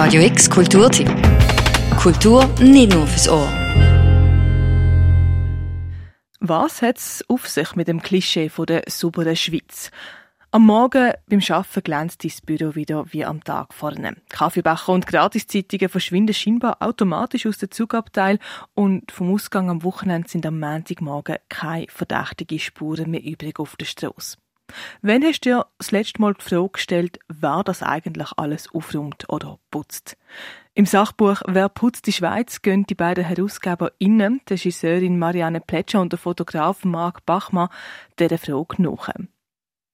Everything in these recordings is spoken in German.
Radio X Kulturtipp. Kultur nicht nur fürs Ohr. Was hat es auf sich mit dem Klischee von der sauberen Schweiz? Am Morgen beim Arbeiten glänzt dein Büro wieder wie am Tag vorne. Kaffeebecher und Gratiszeitungen verschwinden scheinbar automatisch aus dem Zugabteil und vom Ausgang am Wochenende sind am Montagmorgen keine verdächtigen Spuren mehr übrig auf der Straße. Wann hast du dir das letzte Mal die Frage gestellt, wer das eigentlich alles aufräumt oder putzt? Im Sachbuch Wer putzt die Schweiz gehen die beiden HerausgeberInnen, die Regisseurin Marianne Pletscher und der Fotograf Marc Bachmann, dieser Frage nach.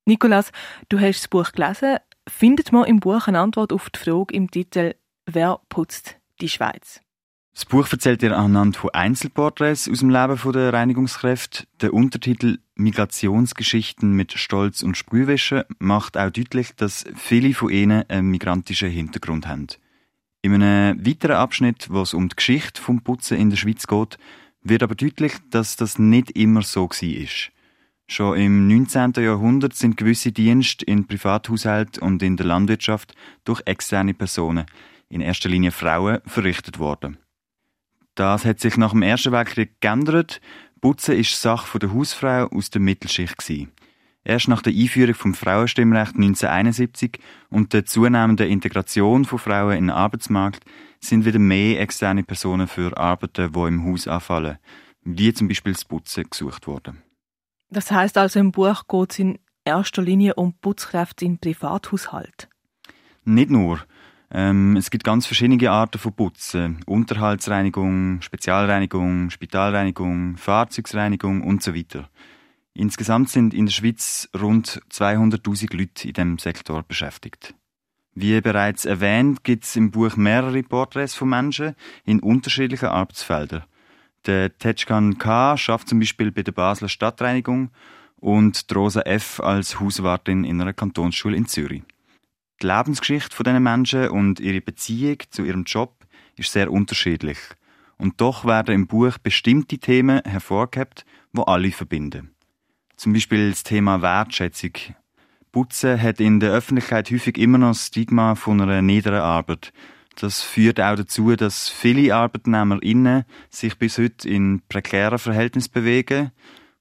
Nikolas, du hast das Buch gelesen. Findet man im Buch eine Antwort auf die Frage im Titel Wer putzt die Schweiz? Das Buch erzählt dir anhand von Einzelporträts aus dem Leben der Reinigungskräfte. Der Untertitel Migrationsgeschichten mit Stolz und Sprühwäsche macht auch deutlich, dass viele von ihnen einen migrantischen Hintergrund haben. In einem weiteren Abschnitt, wo es um die Geschichte vom Putzen in der Schweiz geht, wird aber deutlich, dass das nicht immer so war. Schon im 19. Jahrhundert sind gewisse Dienste in Privathaushalt und in der Landwirtschaft durch externe Personen, in erster Linie Frauen, verrichtet worden. Das hat sich nach dem Ersten Weltkrieg geändert. Putzen ist Sache der Hausfrau aus der Mittelschicht. Gewesen. Erst nach der Einführung vom Frauenstimmrecht 1971 und der zunehmenden Integration von Frauen in den Arbeitsmarkt sind wieder mehr externe Personen für Arbeiten, die im Haus anfallen, wie zum Beispiel das Putzen, gesucht worden. Das heißt also im Buch geht es in erster Linie um Putzkräfte im Privathaushalt. Nicht nur. Ähm, es gibt ganz verschiedene Arten von Putzen. Unterhaltsreinigung, Spezialreinigung, Spitalreinigung, Fahrzeugsreinigung und so weiter. Insgesamt sind in der Schweiz rund 200.000 Leute in diesem Sektor beschäftigt. Wie bereits erwähnt, gibt es im Buch mehrere Porträts von Menschen in unterschiedlichen Arbeitsfeldern. Der Tetschkan K. schafft zum Beispiel bei der Basler Stadtreinigung und Rosa F. als Hauswartin in einer Kantonsschule in Zürich. Die Lebensgeschichte von diesen Menschen und ihre Beziehung zu ihrem Job ist sehr unterschiedlich. Und doch werden im Buch bestimmte Themen hervorgehoben, wo alle verbinden. Zum Beispiel das Thema Wertschätzung. Putzen hat in der Öffentlichkeit häufig immer noch das Stigma von einer niederen Arbeit. Das führt auch dazu, dass viele ArbeitnehmerInnen sich bis heute in prekären Verhältnissen bewegen,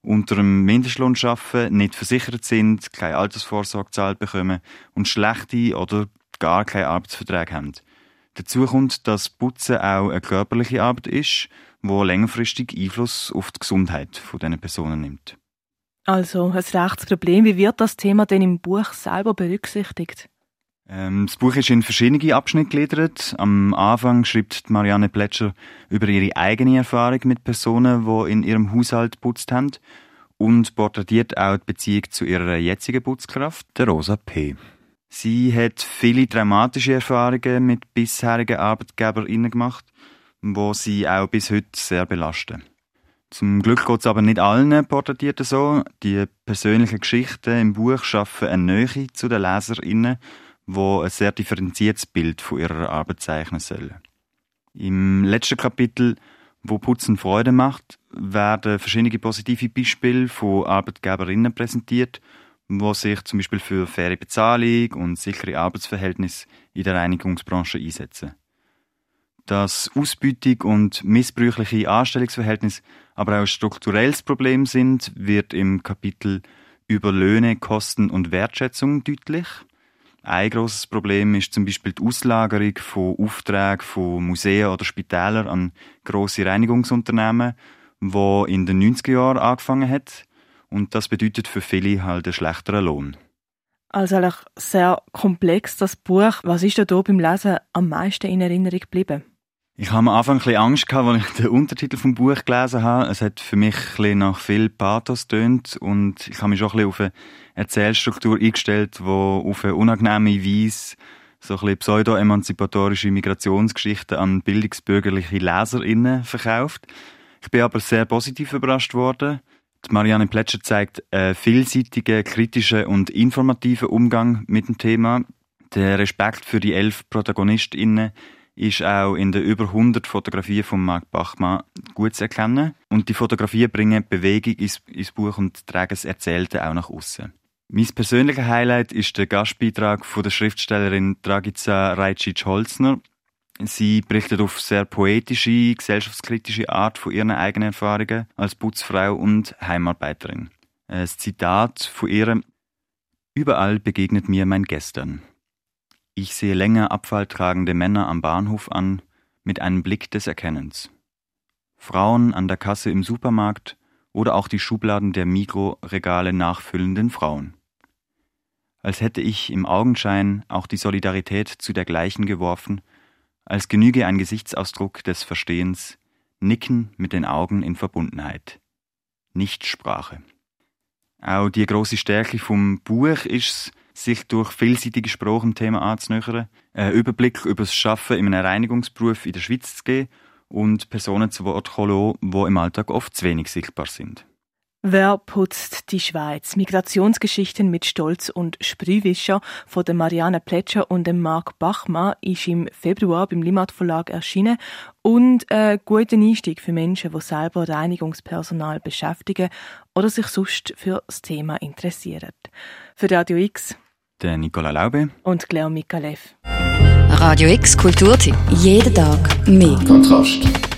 unter einem Mindestlohn arbeiten, nicht versichert sind, keine Altersvorsorge gezahlt bekommen und schlechte oder gar keine Arbeitsverträge haben. Dazu kommt, dass Putzen auch eine körperliche Arbeit ist, wo längerfristig Einfluss auf die Gesundheit dieser Personen nimmt. Also ein rechtes Problem. Wie wird das Thema denn im Buch selber berücksichtigt? Ähm, das Buch ist in verschiedene Abschnitte gegliedert. Am Anfang schreibt Marianne Plätscher über ihre eigene Erfahrung mit Personen, die in ihrem Haushalt putzt haben und porträtiert auch die Beziehung zu ihrer jetzigen Putzkraft, der Rosa P. Sie hat viele traumatische Erfahrungen mit bisherigen ArbeitgeberInnen gemacht, wo sie auch bis heute sehr belasten. Zum Glück geht es aber nicht allen Porträtierten so. Die persönlichen Geschichten im Buch schaffen eine Nähe zu den LeserInnen wo ein sehr differenziertes Bild von ihrer Arbeit zeichnen sollen. Im letzten Kapitel, wo Putzen Freude macht, werden verschiedene positive Beispiele von Arbeitgeberinnen präsentiert, wo sich zum Beispiel für faire Bezahlung und sichere Arbeitsverhältnisse in der Reinigungsbranche einsetzen. Dass Ausbeutung und missbräuchliche Anstellungsverhältnisse aber auch ein strukturelles Problem sind, wird im Kapitel über Löhne, Kosten und Wertschätzung deutlich. Ein grosses Problem ist zum Beispiel die Auslagerung von Aufträgen von Museen oder Spitälern an grosse Reinigungsunternehmen, wo in den 90er Jahren angefangen hat. Und das bedeutet für viele halt einen schlechteren Lohn. Also eigentlich sehr komplex, das Buch. Was ist da beim Lesen am meisten in Erinnerung geblieben? Ich habe am Anfang ein bisschen Angst gehabt, als ich den Untertitel vom Buch gelesen habe. Es hat für mich ein bisschen nach viel Pathos tönt und ich habe mich schon ein bisschen auf eine Erzählstruktur eingestellt, die auf eine unangenehme Weise so ein bisschen pseudo-emanzipatorische Migrationsgeschichten an bildungsbürgerliche LeserInnen verkauft. Ich bin aber sehr positiv überrascht worden. Die Marianne Plätscher zeigt einen vielseitigen, kritischen und informativen Umgang mit dem Thema. Der Respekt für die elf ProtagonistInnen ist auch in den über 100 Fotografien von Marc Bachmann gut zu erkennen. Und die Fotografien bringen Bewegung ins, ins Buch und tragen das Erzählte auch nach außen. Mein persönlicher Highlight ist der Gastbeitrag von der Schriftstellerin Dragica Rajcic-Holzner. Sie berichtet auf sehr poetische, gesellschaftskritische Art von ihren eigenen Erfahrungen als Putzfrau und Heimarbeiterin. Ein Zitat von ihr: Überall begegnet mir mein Gestern. Ich sehe länger abfalltragende Männer am Bahnhof an, mit einem Blick des Erkennens. Frauen an der Kasse im Supermarkt oder auch die Schubladen der Mikroregale nachfüllenden Frauen. Als hätte ich im Augenschein auch die Solidarität zu dergleichen geworfen, als genüge ein Gesichtsausdruck des Verstehens, Nicken mit den Augen in Verbundenheit. Nicht Sprache. Auch die große Stärke vom Buch ist sich durch vielseitige Sprache dem Thema anzunähern, einen Überblick über das Schaffen in einem Reinigungsberuf in der Schweiz zu geben und Personen zu Wort lassen, die im Alltag oft zu wenig sichtbar sind. Wer putzt die Schweiz? Migrationsgeschichten mit Stolz und Sprühwischer von der Marianne Plätscher und dem Marc Bachmann ist im Februar beim Limat Verlag erschienen und ein guter Einstieg für Menschen, die selber Reinigungspersonal beschäftigen oder sich sonst für das Thema interessieren. Für Radio X der Nicola Laube und Cleo Mikalev. Radio X Kulturtipp. Jeden Tag mehr. Kontrast.